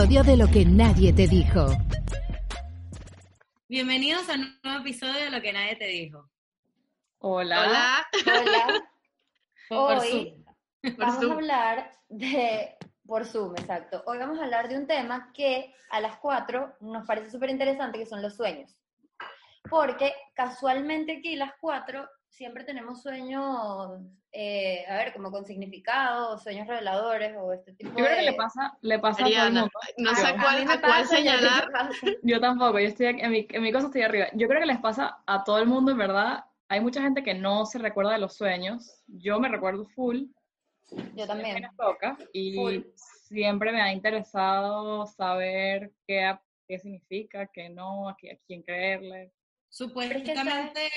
episodio de Lo que nadie te dijo. Bienvenidos a un nuevo episodio de Lo que nadie te dijo. Hola. Hola. Hola. Hoy vamos Zoom. a hablar de, por Zoom, exacto. Hoy vamos a hablar de un tema que a las 4 nos parece súper interesante, que son los sueños. Porque casualmente aquí las 4 siempre tenemos sueños, eh, a ver, como con significado, sueños reveladores o este tipo Yo creo que de... le pasa, le pasa a todo el mundo. no sé a a cuál, a cuál señalar. Yo tampoco, yo estoy aquí- en mi, en mi cosa estoy arriba. Yo creo que les pasa a todo el mundo, en verdad. Hay mucha gente que no se recuerda de los sueños. Yo me recuerdo full. Yo también. me toca y Full. siempre me ha interesado saber qué, qué significa, qué no, a, qui- a quién creerle. Supuestamente,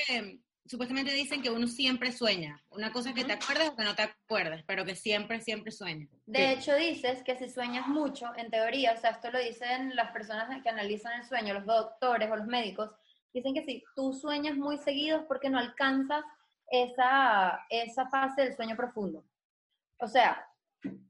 supuestamente dicen que uno siempre sueña. Una cosa es que te acuerdes o que no te acuerdes, pero que siempre, siempre sueña. De hecho, dices que si sueñas mucho, en teoría, o sea, esto lo dicen las personas que analizan el sueño, los doctores o los médicos, dicen que si tú sueñas muy seguido es porque no alcanzas esa, esa fase del sueño profundo. O sea,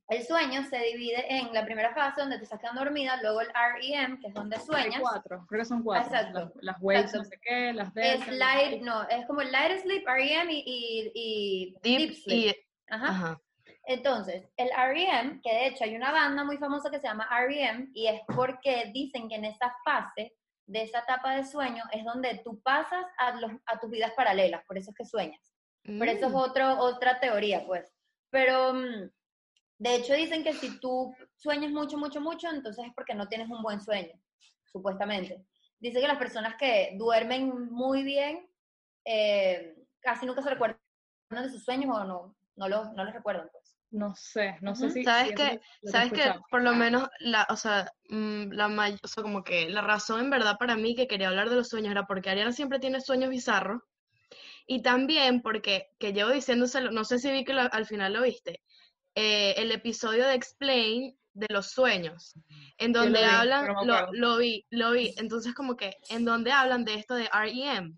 el sueño se divide en la primera fase donde te estás quedando dormida, luego el REM, que es donde Hay sueñas, cuatro, creo que son cuatro. Exacto, Las, las waves, exacto. no sé qué, las es delta, las light, no, es como light sleep, REM y, y, y Deep, deep sleep. y, Ajá. ajá. Entonces, el REM, que de hecho hay una banda muy famosa que se llama REM, y es porque dicen que en esa fase de esa etapa de sueño es donde tú pasas a, los, a tus vidas paralelas, por eso es que sueñas. Pero eso es Mm. otro, otra teoría, pues. Pero, mm, de hecho, dicen que si tú sueñas mucho, mucho, mucho, entonces es porque no tienes un buen sueño, supuestamente. Dice que las personas que duermen muy bien eh, casi nunca se recuerdan de sus sueños o no, no los, no los recuerdan, pues. No sé, no sé si. ¿Sabes he Sabes que por lo menos la, o sea, mm, la may- o sea, como que la razón en verdad para mí que quería hablar de los sueños era porque Ariana siempre tiene sueños bizarros y también porque que llevo diciéndoselo, no sé si vi que lo- al final lo viste, eh, el episodio de Explain de los sueños, en lo donde vi, hablan, me lo, lo vi, lo vi, entonces como que en donde hablan de esto de REM,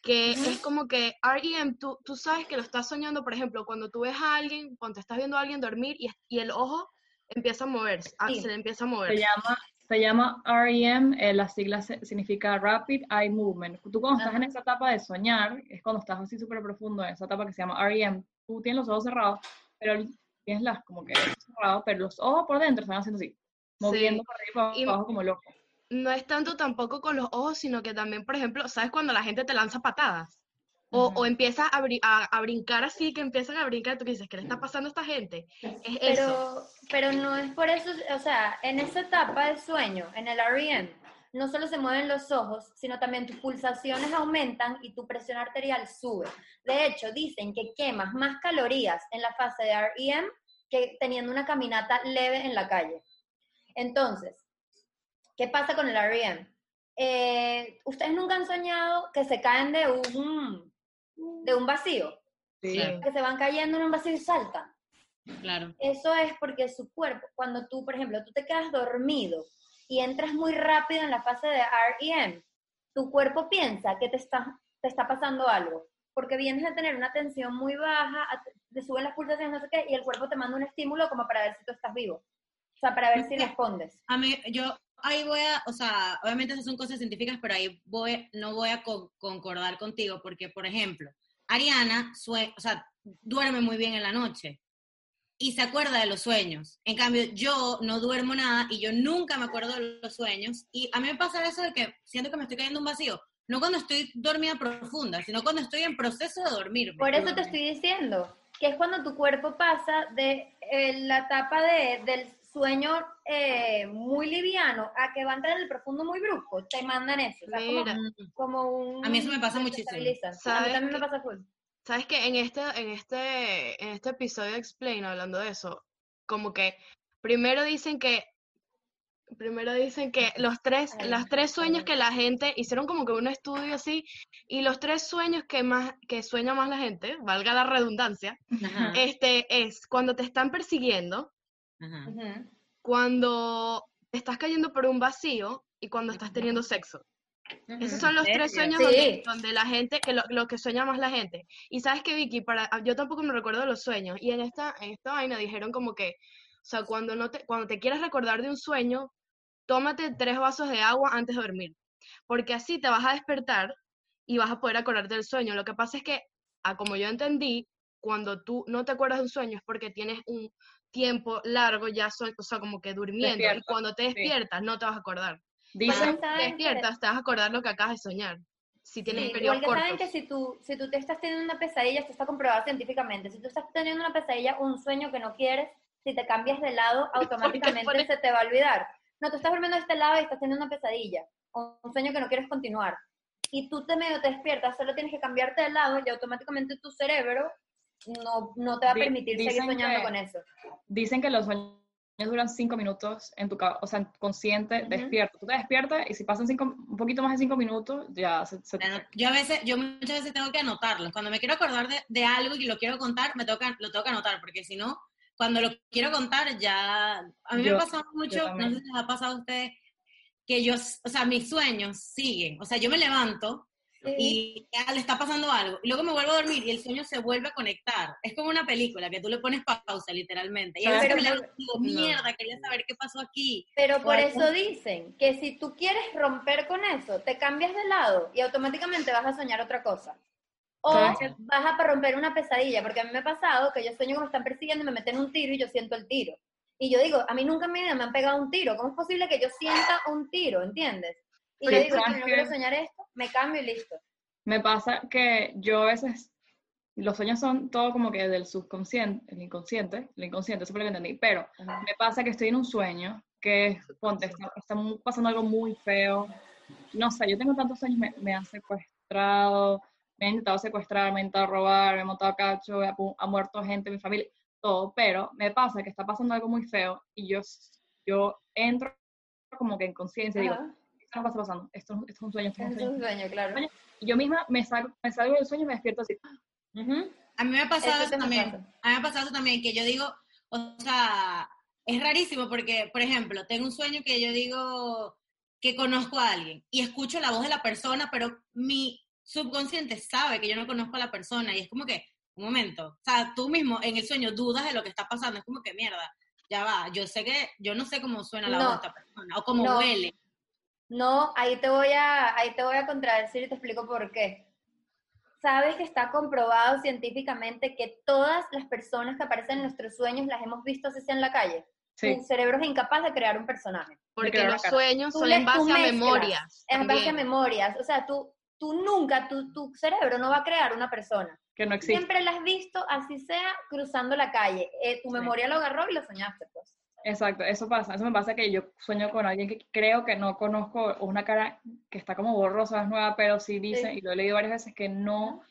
que es como que REM, tú, tú sabes que lo estás soñando, por ejemplo, cuando tú ves a alguien, cuando estás viendo a alguien dormir y, y el ojo empieza a moverse, ah, Sí. se le empieza a Se mover. llama, se llama REM, eh, la sigla se- significa Rapid Eye Movement. Tú cuando estás en esa etapa de soñar, es cuando estás así súper profundo, en esa etapa que se llama REM, tú tienes los ojos cerrados, pero tienes las como que cerrados, pero los ojos por dentro están haciendo así, moviendo para arriba y abajo como loco. No es tanto tampoco con los ojos, sino que también, por ejemplo, ¿sabes cuando la gente te lanza patadas? O, o Ujú. empieza a, a, a brincar así, que empiezan a brincar, tú dices, ¿qué le está pasando a esta gente? Es eso. Pero, pero no es por eso, o sea, en esa etapa del sueño, en el REM, no solo se mueven los ojos, sino también tus pulsaciones aumentan y tu presión arterial sube. De hecho, dicen que quemas más calorías en la fase de REM que teniendo una caminata leve en la calle. Entonces, ¿qué pasa con el REM? Eh, ¿Ustedes nunca han soñado que se caen de un, de un vacío? Sí. Que se van cayendo en un vacío y saltan. Claro. Eso es porque su cuerpo, cuando tú, por ejemplo, tú te quedas dormido y entras muy rápido en la fase de REM, tu cuerpo piensa que te está, te está pasando algo, porque vienes a tener una tensión muy baja, te suben las pulsaciones, no sé qué, y el cuerpo te manda un estímulo como para ver si tú estás vivo. O sea, para ver si respondes. A mí, yo ahí voy a, o sea, obviamente esas son cosas científicas, pero ahí voy, no voy a co- concordar contigo, porque, por ejemplo, Ariana, sue- o sea, duerme muy bien en la noche y se acuerda de los sueños. En cambio, yo no duermo nada y yo nunca me acuerdo de los sueños. Y a mí me pasa eso de que siento que me estoy cayendo en un vacío. No cuando estoy dormida profunda, sino cuando estoy en proceso de dormir. Por eso te estoy diciendo que es cuando tu cuerpo pasa de eh, la etapa de, del sueño eh, muy liviano a que va a entrar en el profundo muy brusco. Te mandan eso. o sea, como- como, un... A mí eso me pasa muchísimo. A mí ¿Sabes también me pasa full. ¿Sabes que En este, en este, en este episodio de Explain, hablando de eso, como que primero dicen que, primero dicen que los tres, Ay, los tres sueños que la gente, hicieron como que un estudio así, y los tres sueños que más, que sueña más la gente, valga la redundancia, Ajá, este, es cuando te están persiguiendo, ajá. Cuando te estás cayendo por un vacío y cuando estás teniendo sexo. Esos son los ¿En tres sueños Sí. donde, donde la gente, que lo, lo que sueña más la gente. Y sabes que Vicky, para, ah, yo tampoco me recuerdo los sueños. Y en esta, en esta vaina dijeron como que O sea, cuando, no te, cuando te quieras recordar de un sueño, tómate tres vasos de agua antes de dormir, porque así te vas a despertar y vas a poder acordarte del sueño. Lo que pasa es que, a como yo entendí, cuando tú no te acuerdas de un sueño es porque tienes un tiempo largo ya, so- o sea, como que durmiendo, y cuando te sí. despiertas no te vas a acordar. Dicen, Cuando te despiertas te vas a acordar lo que acabas de soñar. Si tienes Sí, periodos que saben cortos. que si tú, si tú te estás teniendo una pesadilla, esto está comprobado científicamente, si tú estás teniendo una pesadilla, un sueño que no quieres, si te cambias de lado, automáticamente se te va a olvidar. No, tú estás durmiendo de este lado y estás teniendo una pesadilla, un sueño que no quieres continuar. Y tú te medio te despiertas, solo tienes que cambiarte de lado y automáticamente tu cerebro no, no te va a permitir seguir soñando que- con eso. dicen que los sueños duran cinco minutos en tu o sea, consciente, Ujú. despierto. Tú te despiertas y si pasan cinco, un poquito más de cinco minutos, ya se, se Ano- Yo a veces, yo muchas veces tengo que anotarlo. Cuando me quiero acordar de, de algo y lo quiero contar, me toca, lo tengo que anotar, porque si no, cuando lo quiero contar, ya. A mí me Yo- ha pasado mucho, no sé si les ha pasado a ustedes, que yo, o sea, mis sueños siguen. O sea, yo me levanto y ya le está pasando algo. Y luego me vuelvo a dormir y el sueño se vuelve a conectar. Es como una película que tú le pones pausa, literalmente. Y a veces Pero me digo, No. mierda, quería saber qué pasó aquí. Pero por eso dicen que si tú quieres romper con eso, te cambias de lado y automáticamente vas a soñar otra cosa. O vas a romper una pesadilla, porque a mí me ha pasado que yo sueño que me están persiguiendo y me meten un tiro y yo siento el tiro. Y yo digo, a mí nunca en mi vida me han pegado un tiro. ¿Cómo es posible que yo sienta un tiro? ¿Entiendes? Y yo digo, ¿sabes si no quiero soñar esto, me cambio y listo. Me pasa que yo a veces, los sueños son todo como que del subconsciente, el inconsciente, el inconsciente, eso fue lo que entendí, pero me pasa que estoy en un sueño que, ponte, está, está pasando algo muy feo, no sé, yo tengo tantos sueños, me, me han secuestrado, me han intentado secuestrar, me han intentado robar, me han montado a cacho, ha, ha muerto gente, mi familia, todo, pero me pasa que está pasando algo muy feo y yo, yo entro como que en conciencia digo, Ajá. Esto no está pasando, esto, esto es un sueño, esto es un Es sueño. un sueño, claro. Y yo misma me salgo, me salgo del sueño y me despierto así. Ujú. A mí me ha pasado Eso también. pasa. A mí me ha pasado eso también, que yo digo, o sea, es rarísimo porque, por ejemplo, tengo un sueño que yo digo que conozco a alguien y escucho la voz de la persona, pero mi subconsciente sabe que yo no conozco a la persona y es como que, un momento, o sea, tú mismo en el sueño dudas de lo que está pasando, es como que mierda, ya va, yo sé que, yo no sé cómo suena la No. voz de esta persona o cómo No. huele. No, ahí te voy a, ahí te voy a contradecir y te explico por qué. Sabes que está comprobado científicamente que todas las personas que aparecen en nuestros sueños las hemos visto así sea en la calle. Sí. Tu cerebro es incapaz de crear un personaje. Porque los sueños Tú son en tú base a memorias. Es en base a memorias. O sea, tú, tú nunca, tu, tu cerebro no va a crear una persona. Que no existe. Siempre la has visto, así sea, cruzando la calle. Eh, tu Sí. memoria lo agarró y lo soñaste, pues. Exacto, eso pasa. Eso me pasa que yo sueño con alguien que creo que no conozco, o una cara que está como borrosa, es nueva, pero sí dice, Sí. y lo he leído varias veces, que no,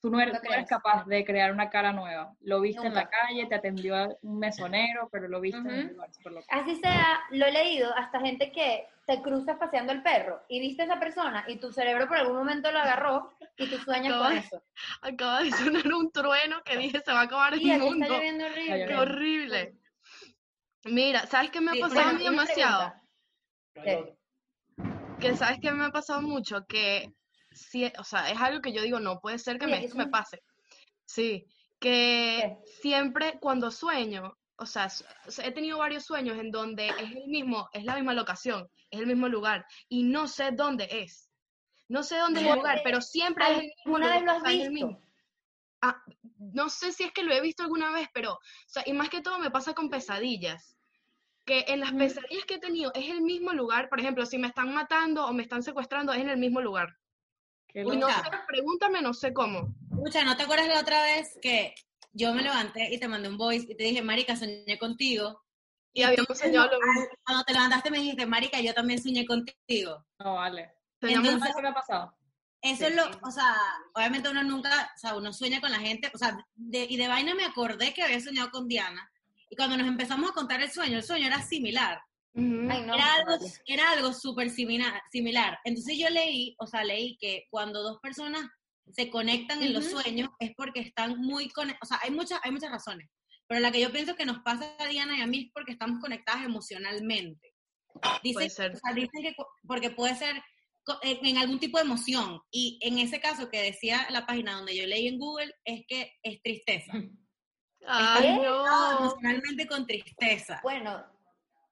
tú no eres, No capaz de crear una cara nueva. Lo viste en la calle, te atendió un mesonero, pero lo viste en un Ujú. lugar súper loco. Así sea, lo he leído hasta gente que te cruzas paseando el perro y viste a esa persona y tu cerebro por algún momento lo agarró y tú sueñas con eso. Acaba de sonar un trueno que dije se va a acabar el Y aquí está mundo. lloviendo horrible. Qué horrible. Mira, ¿sabes qué me ha pasado Bueno, una demasiado? Que sabes que me ha pasado mucho, que sí, o sea, es algo que yo digo, no puede ser que me, esto me pase. Sí, que ¿Qué? siempre cuando sueño, o sea, s- o sea, he tenido varios sueños en donde es el mismo, es la misma locación, es el mismo lugar, y no sé dónde es. No sé dónde es el lugar, pero siempre es el mismo ¿Alguna vez lo lugar, has visto? mismo. Ah, no sé si es que lo he visto alguna vez, pero, o sea, y más que todo me pasa con pesadillas. Que en las pesadillas que he tenido es el mismo lugar, por ejemplo, si me están matando o me están secuestrando, es en el mismo lugar. Qué Y loco. no sé, pregúntame, no sé cómo. Escucha, ¿no te acuerdas la otra vez que yo me levanté y te mandé un voice y te dije, Marica, soñé contigo? Y habíamos tú soñado lo mismo. Cuando te levantaste me dijiste, Marica, yo también soñé contigo. No, vale. Entonces- ¿Sabes qué me ha pasado? Eso es lo, o sea, obviamente uno nunca, o sea, uno sueña con la gente, o sea, de- y de vaina me acordé que había soñado con Diana. Y cuando nos empezamos a contar el sueño, el sueño era similar. Ay, no. era algo, vale. era algo súper similar, similar. Entonces yo leí, o sea, leí que cuando dos personas se conectan en los sueños es porque están muy conectadas, o sea, hay muchas, hay muchas razones, pero la que yo pienso que nos pasa a Diana y a mí es porque estamos conectadas emocionalmente. Dicen, Puede ser. o sea, dicen que porque puede ser en, en algún tipo de emoción, y en ese caso que decía la página donde yo leí en Google, es que es tristeza. ¿Qué? no. emocionalmente con tristeza. Bueno,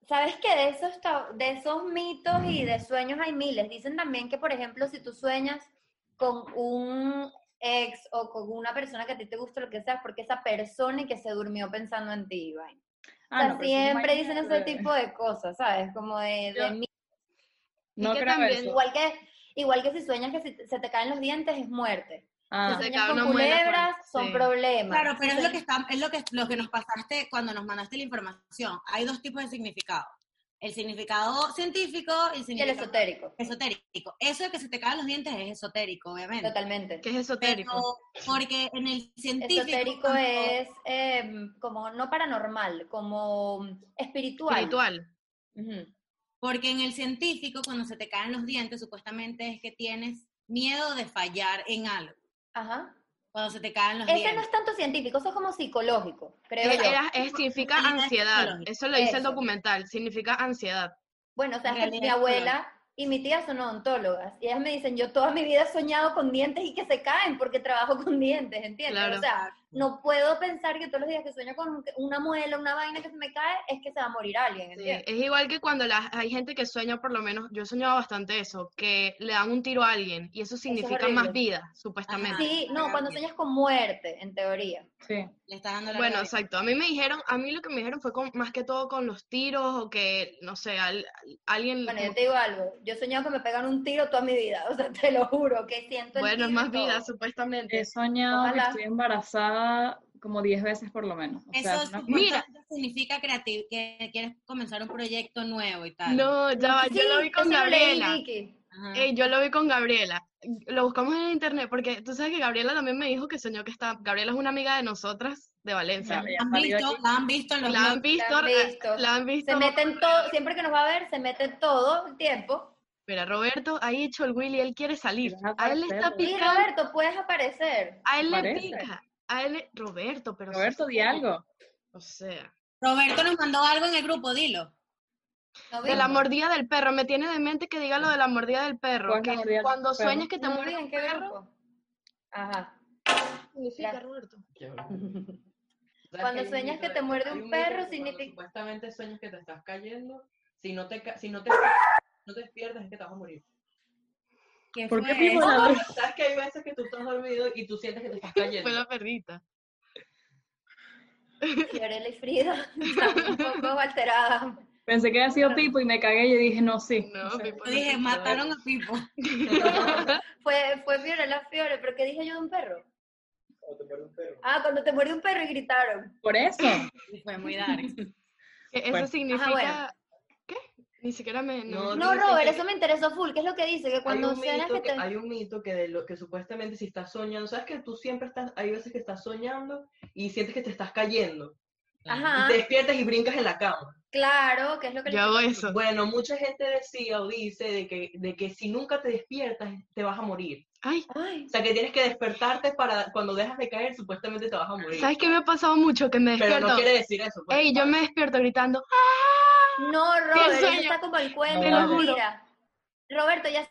¿sabes que de esos, de esos mitos y de sueños hay miles? Dicen también que, por ejemplo, si tú sueñas con un ex o con una persona que a ti te gusta, lo que sea, porque esa persona y que se durmió pensando en ti, Iván. O Ah, sea, no, siempre dicen ese tipo de cosas, ¿sabes? Como de, mi- No que creo también- eso. Igual que, igual que si sueñas que si se te caen los dientes es muerte. Ah, con culebras son sí. problemas. Claro, pero es lo que está, es lo que lo que nos pasaste cuando nos mandaste la información. Hay dos tipos de significado. El significado científico y el Y el significado esotérico, esotérico. Eso de que se te caen los dientes es esotérico, obviamente. totalmente. Que es esotérico. Pero porque en el científico Esotérico cuando- es em, como no paranormal, como espiritual. Espiritual. Ujú. Porque en el científico, cuando se te caen los dientes, supuestamente es que tienes miedo de fallar en algo. Ajá. Cuando se te caen los Ese no dientes. es tanto científico, eso es como psicológico, creo yo. Era- es- significa ansiedad. Eso lo dice el documental. Significa ansiedad. Bueno, o sea, es que mi es abuela y mi tía son odontólogas y ellas me dicen, yo toda mi vida he soñado con dientes y que se caen porque trabajo con dientes, ¿entiendes? Claro. O sea, no puedo pensar que todos los días que sueño con una muela, una vaina que se me cae, es que se va a morir alguien. Es igual que cuando la- hay gente que sueña, por lo menos, yo he soñado bastante eso, que le dan un tiro a alguien y eso significa más vida, supuestamente. Sí, no, cuando sueñas con muerte, en teoría. sí. Le estás dando la Bueno, vida. exacto. A mí me dijeron, a mí lo que me dijeron fue con- más que todo con los tiros o que, no sé, al- alguien... Bueno, como yo te digo algo, yo he soñado que me pegan un tiro toda mi vida, o sea, te lo juro, que siento el Bueno, es más vida, supuestamente. He soñado que estoy embarazada como 10 veces por lo menos. O sea, Eso es Mira. significa creativo, que quieres comenzar un proyecto nuevo y tal. No, ya va, yo Sí, lo vi con Gabriela. Ey, yo lo vi con Gabriela. Lo buscamos en internet porque tú sabes que Gabriela también me dijo que soñó que está. Gabriela es una amiga de nosotras de Valencia. ¿La han visto? aquí. ¿La han visto en los La han visto, La han eh, visto. la han visto. Se meten todo, siempre que nos va a ver, se mete todo el tiempo. Mira, Roberto ha hecho el Willy, él quiere salir. A él le está aparecer, Sí, picando. Roberto, puedes aparecer. A él le Parece. pica. A él le... Roberto, pero. Roberto, di algo. O sea. Roberto nos mandó algo en el grupo, dilo. ¿No De la mordida del perro. Me tiene de mente que diga lo de la mordida del perro. ¿Cuál es la Que mordida del cuando perro? sueñas que te No vi muerde en un qué perro. grupo. Ajá. ¿qué significa, La- Roberto? ¿Sabes Cuando sueñas que te muerde un perro, significa- Supuestamente sueñas que te estás cayendo. Si no te, si no te, no te despiertas, es que te vas a morir. ¿Qué ¿Por qué fue ¿Sabes que hay veces que tú estás dormido y tú sientes que te estás cayendo? Fue la perrita. Fiorella y Frida un poco alteradas. Pensé que había sido Pipo y me cagué y dije, no, sí. No, o sea, Pipo, Yo dije, mataron a Pipo. Fue, fue Fiorella Fiore, pero ¿qué dije yo de un perro? Ah, cuando te muerde un perro y gritaron. Por eso. Y fue muy dark. Eso Bueno. significa. bueno. Ni siquiera me. No, No, No, Robert, que- eso me interesó full. ¿Qué es lo que dice? Que cuando hay, un sueñas mito que que, te... hay un mito que de lo que supuestamente si estás soñando, sabes que tú siempre estás, hay veces que estás soñando y sientes que te estás cayendo. Ajá, Y te despiertas y brincas en la cama. claro, que es lo que... Yo hago eso. Bueno, mucha gente decía o dice de que, de que si nunca te despiertas, te vas a morir. Ay, Ay, O sea, que tienes que despertarte para cuando dejas de caer, supuestamente te vas a morir. ¿sabes qué me ha pasado mucho? Que me Pero despierto. no quiere decir eso. pues. Ey, yo me despierto gritando. ¡Ah! No, Robert, eso está como el cuento, mira. Roberto, ya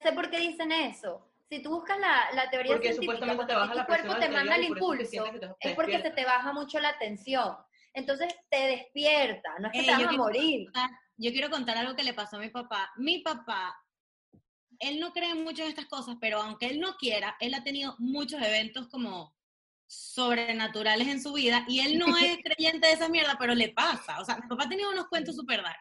sé por qué dicen eso. Si tú buscas la, la teoría Porque científica, supuestamente te cuando baja tu la cuerpo te manda el que impulso, que es porque se te baja mucho la tensión. Entonces te despierta, no es que Ey, te vas a morir. contar- Yo quiero contar algo que le pasó a mi papá. Mi papá, él no cree mucho en estas cosas, pero aunque él no quiera, él ha tenido muchos eventos como sobrenaturales en su vida y él no es creyente de esa mierda, pero le pasa. O sea, mi papá tenido unos cuentos súper dark.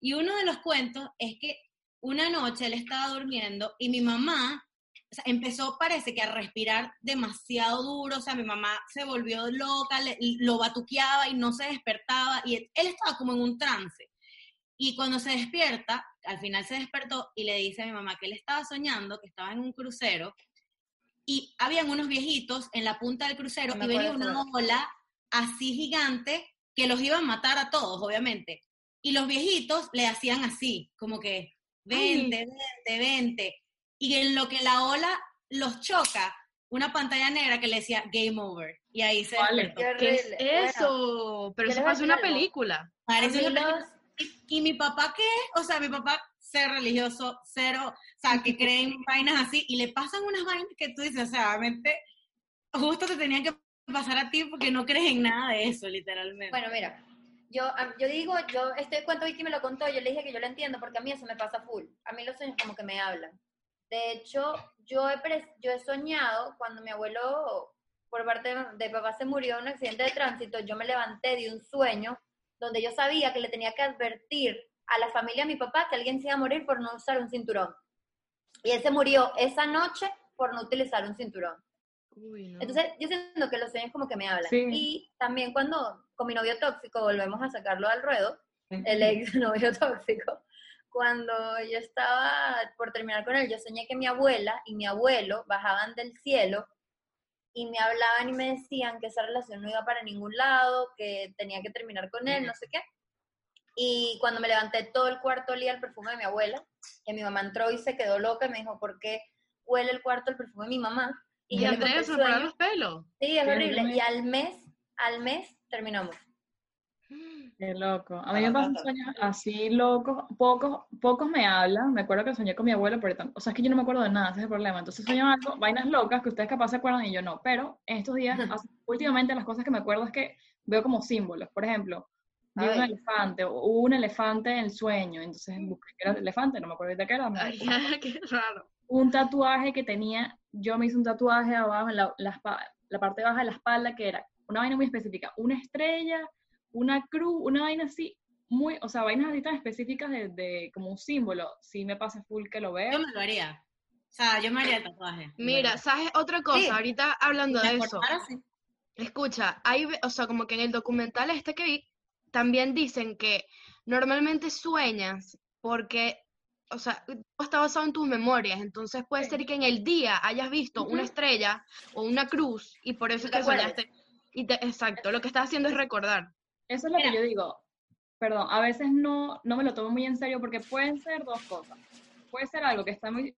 Y uno de los cuentos es que una noche él estaba durmiendo y mi mamá o sea, empezó, parece que a respirar demasiado duro, o sea, mi mamá se volvió loca, le- lo batuqueaba y no se despertaba, y él estaba como en un trance. Y cuando se despierta, al final se despertó y le dice a mi mamá que él estaba soñando, que estaba en un crucero, y habían unos viejitos en la punta del crucero No y venía una ola así gigante que los iba a matar a todos, obviamente. Y los viejitos le hacían así, como que, vente, vente, vente. Y en lo que la ola los choca, una pantalla negra que le decía game over. Y ahí se Vale. Qué ¿Qué es. Bueno, eso? Pero eso decir una algo. película. Parece una película. y mi papá, ¿qué? O sea, mi papá, ser religioso, cero, o sea, que creen vainas así, y le pasan unas vainas que tú dices, o sea, realmente, justo te tenían que pasar a ti porque no crees en nada de eso, literalmente. Bueno, mira, yo, yo digo, yo este cuento Vicky me lo contó, yo le dije que yo lo entiendo porque a mí eso me pasa full. A mí los sueños como que me hablan. De hecho, yo he, pres- yo he soñado cuando mi abuelo por parte de, de papá se murió en un accidente de tránsito, yo me levanté de un sueño donde yo sabía que le tenía que advertir a la familia de mi papá que alguien se iba a morir por no usar un cinturón. Y él se murió esa noche por no utilizar un cinturón. Uy, no. Entonces, yo siento que los sueños como que me hablan. Sí. Y también cuando con mi novio tóxico volvemos a sacarlo al ruedo, el ex novio tóxico, cuando yo estaba por terminar con él, yo soñé que mi abuela y mi abuelo bajaban del cielo y me hablaban y me decían que esa relación no iba para ningún lado, que tenía que terminar con él, no sé qué. Y cuando me levanté, todo el cuarto olía el perfume de mi abuela, que mi mamá entró y se quedó loca y me dijo, ¿por qué huele el cuarto el perfume de mi mamá? Y yo le conté Andrea los pelos. Sí, es horrible. Y al mes, al mes terminamos. Qué loco. A mí me pasan sueños así locos, pocos, pocos me hablan. Me acuerdo que soñé con mi abuelo, pero o sea, es que yo no me acuerdo de nada, ese es el problema. Entonces sueño algo, vainas locas que ustedes capaz se acuerdan y yo no. Pero en estos días, últimamente las cosas que me acuerdo es que veo como símbolos. Por ejemplo, vi un Ay. elefante, o hubo un elefante en el sueño, entonces busqué que era el elefante, no me acuerdo ahorita qué era. Ay, qué raro. un tatuaje que tenía, yo me hice un tatuaje abajo, en la, la, la parte baja de la espalda, que era una vaina muy específica, una estrella, una cruz, una vaina así, muy, o sea, vainas así tan específicas de, de como un símbolo, sí me pasa full que lo Yo veo. me lo haría. O sea, yo me haría el tatuaje. Mira, ¿sabes otra cosa? Sí. Ahorita hablando Si de eso. acordara, sí. Escucha, hay, o sea, como que en el documental este que vi, también dicen que normalmente sueñas porque, o sea, todo está basado en tus memorias, entonces puede ser que en el día hayas visto una estrella o una cruz y por eso es te que acuerdes. soñaste. Y te- exacto, lo que estás haciendo es recordar. Eso es lo Mira. que yo digo, perdón, a veces no, no me lo tomo muy en serio porque pueden ser dos cosas. Puede ser algo que está muy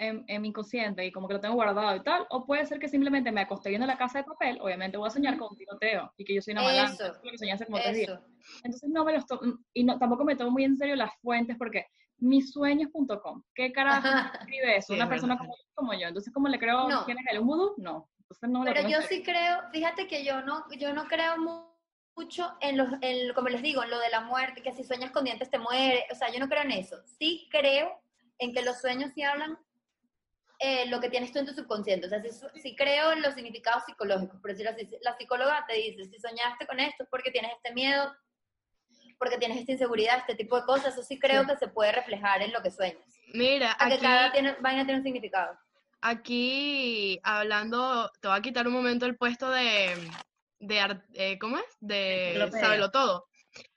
en, en mi inconsciente y como que lo tengo guardado y tal, o puede ser que simplemente me acosté viendo la casa de papel, obviamente voy a soñar con un tiroteo y que yo soy una malandra, Eso, eso es lo que soñé hace como tres días. Entonces no me los tomo, y no, tampoco me tomo muy en serio las fuentes porque misueños.com, ¿qué carajo escribe eso? Sí, Una es persona como, como yo, entonces ¿cómo le creo No. quién es él? ¿Un vudú? No, entonces no Pero yo sí creo, fíjate que yo no, yo no creo mu- mucho en los, en, como les digo, en lo de la muerte, que si sueñas con dientes te muere, o sea, yo no creo en eso. Sí creo en que los sueños sí hablan eh, lo que tienes tú en tu subconsciente, o sea, su- sí creo en los significados psicológicos, por decirlo así. La psicóloga te dice, si soñaste con esto es porque tienes este miedo, porque tienes esta inseguridad, este tipo de cosas, eso sí creo que se puede reflejar en lo que sueñas. Mira, A que aquí, cada tiene, vaina tiene un significado. aquí hablando, te voy a quitar un momento el puesto de, de ar- eh, ¿cómo es? De. Sábelo Todo.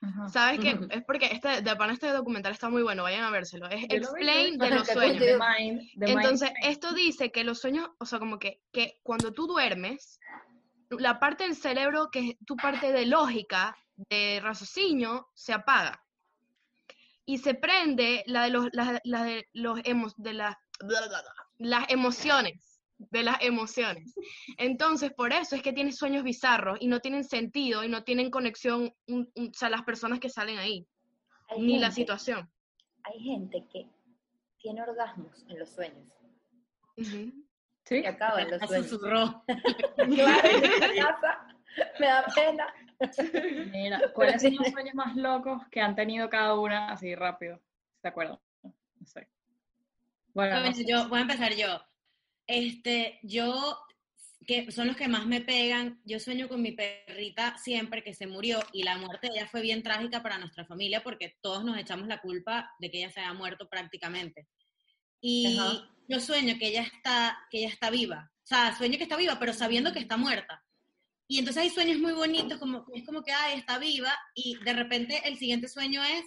Ajá. ¿Sabes qué? Es porque este, de pana este documental está muy bueno, vayan a vérselo. Es Yo Explain de los sueños. The mind, the Entonces, esto dice que los sueños, o sea, como que, que cuando tú duermes, la parte del cerebro que es tu parte de lógica, de raciocinio, se apaga. Y se prende la de los, la, la de los emo- de la- las emociones, de las emociones. Entonces, por eso es que tienes sueños bizarros y no tienen sentido y no tienen conexión, un- un- o sea, las personas que salen ahí, Hay ni la gente- situación. Hay gente que tiene orgasmos en los sueños. Ujú. ¿Sí? que acaba en los sueños. susurró. Me da pena. Mira, ¿cuáles son los sueños más locos que han tenido cada una así rápido? ¿Se acuerdan? No sé. Bueno, no Bueno, sé. yo, voy a empezar yo. Este, yo, que son los que más me pegan, yo sueño con mi perrita siempre que se murió y la muerte de ella fue bien trágica para nuestra familia porque todos nos echamos la culpa de que ella se haya muerto prácticamente. Y Ajá. yo sueño que ella está, que ella está viva. O sea, sueño que está viva, pero sabiendo que está muerta. Y entonces hay sueños muy bonitos, como, es como que, ay, está viva, y de repente el siguiente sueño es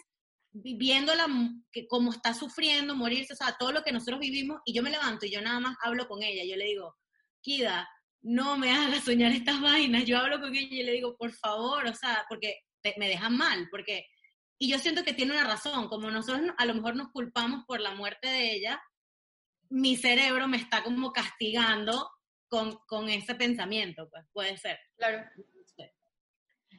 viéndola que como está sufriendo, morirse, o sea, todo lo que nosotros vivimos, y yo me levanto y yo nada más hablo con ella, yo le digo, Kida, no me hagas soñar estas vainas, yo hablo con ella y le digo, por favor, o sea, porque te- me dejan mal, porque, y yo siento que tiene una razón, como nosotros no- a lo mejor nos culpamos por la muerte de ella, mi cerebro me está como castigando con, con ese pensamiento, pues puede ser. Claro.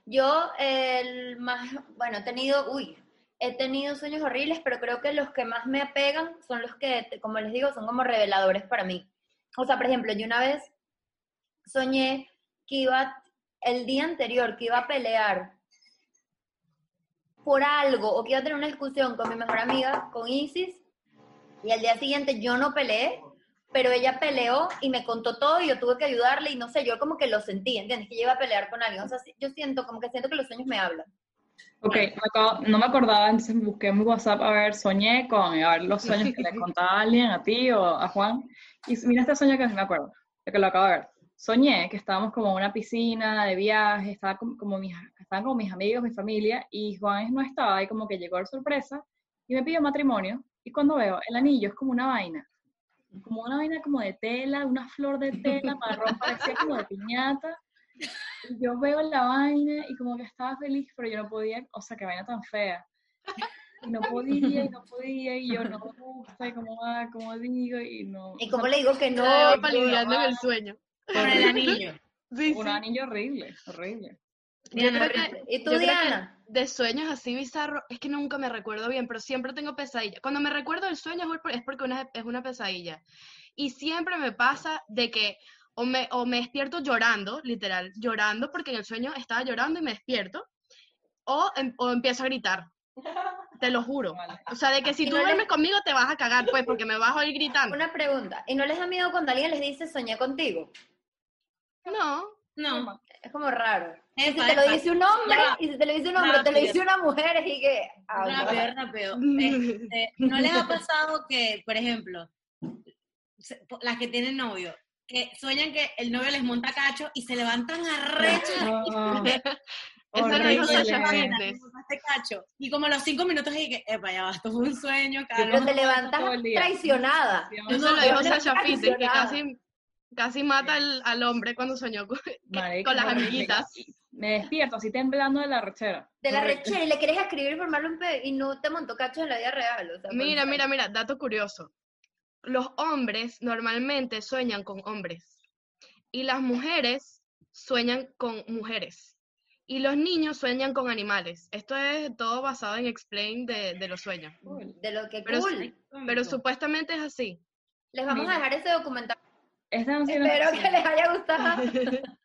Yo, el más, bueno, he tenido, uy, he tenido sueños horribles, pero creo que los que más me apegan son los que, como les digo, son como reveladores para mí. O sea, por ejemplo, yo una vez soñé que iba, el día anterior, que iba a pelear por algo o que iba a tener una discusión con mi mejor amiga, con Isis, y al día siguiente yo no peleé, pero ella peleó y me contó todo y yo tuve que ayudarle y no sé, yo como que lo sentí, ¿entiendes? Que ella iba a pelear con alguien. O sea, yo siento, como que siento que los sueños me hablan. Ok, no me acordaba, entonces busqué en mi WhatsApp, a ver, soñé con, a ver, los sueños que le contaba a alguien, a ti o a Juan. Y mira este sueño que me acuerdo, de que lo acabo de ver. Soñé que estábamos como en una piscina de viaje, estaba como, como mis, estaban como mis amigos, mi familia, y Juan no estaba, y como que llegó de sorpresa, y me pidió matrimonio, y cuando veo, el anillo es como una vaina, como una vaina como de tela, una flor de tela marrón, parecía como de piñata, yo veo la vaina y como que estaba feliz, pero yo no podía, o sea, qué vaina tan fea. Y no podía, y no podía, y yo no me gusta, y cómo va, cómo digo, y no. ¿Y o cómo sea, le digo que no? Estaba Yo- palideando en el sueño. Por el anillo. Sí, Un sí. anillo horrible, horrible. Diana, que- ¿Y tú, Diana? de sueños así bizarros, es que nunca me recuerdo bien, pero siempre tengo pesadillas. Cuando me recuerdo del sueño es porque una- es una pesadilla. Y siempre me pasa de que o me, o me despierto llorando, literal, llorando porque en el sueño estaba llorando y me despierto, o, em- o empiezo a gritar. Te lo juro. Vale. O sea, de que si tú no duermes conmigo te vas a cagar, pues, porque me vas a oír gritando. Una pregunta. ¿Y no les da miedo cuando alguien les dice soñé contigo? No. No. Es como raro. Y si Epa, te lo dice un hombre, Ya y si te lo dice un hombre, te lo Rápido. dice una mujer, y que... ah, no. Rápido, rápido. Este, ¿No les ha pasado que, por ejemplo, las que tienen novio, que sueñan que el novio les monta cacho y se levantan arrechas? Ah, Eso lo dijo cacho. Y como a los cinco minutos dije, epa, ya va, esto fue un sueño, Pero calma. te levantas traicionada. Eso No, lo dijo Sasha Fitness, que casi, casi mata al, al hombre cuando soñó con, que- marica, con las amiguitas. Me despierto así temblando de la rechera. De la rechera y le quieres escribir y formarle un pe y no te montó cacho en la vida real. O sea, fue Mira, mira, mira, dato curioso. Los hombres normalmente sueñan con hombres y las mujeres sueñan con mujeres y los niños sueñan con animales. Esto es todo basado en Explain de, de los sueños. Cool. De lo que Pero cool. Pero supuestamente es así. Les vamos a dejar ese documental. Espero que les haya gustado.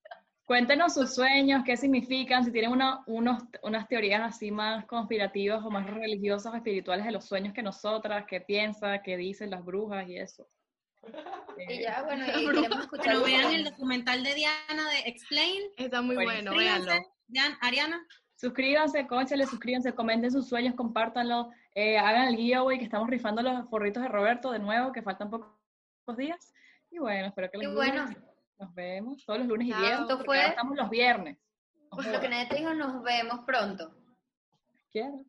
Cuéntenos sus sueños, qué significan, si tienen una, unos, unas teorías así más conspirativas o más religiosas o espirituales de los sueños que nosotras, qué piensan, qué dicen las brujas y eso. Y Eh, ya, bueno, y queremos escuchar. Vean el documental de Diana de Explain. Está muy bueno. Dian- Ariana. Suscríbanse, cónchale, suscríbanse, comenten sus sueños, compártanlo, eh, hagan el giveaway que estamos rifando los forritos de Roberto de nuevo, que faltan pocos días. Y bueno, espero que les guste. bueno. Nos vemos todos los lunes y viernes. Esto fue- ahora estamos los viernes. Nos Lo que nadie te dijo, nos vemos pronto. Quiero.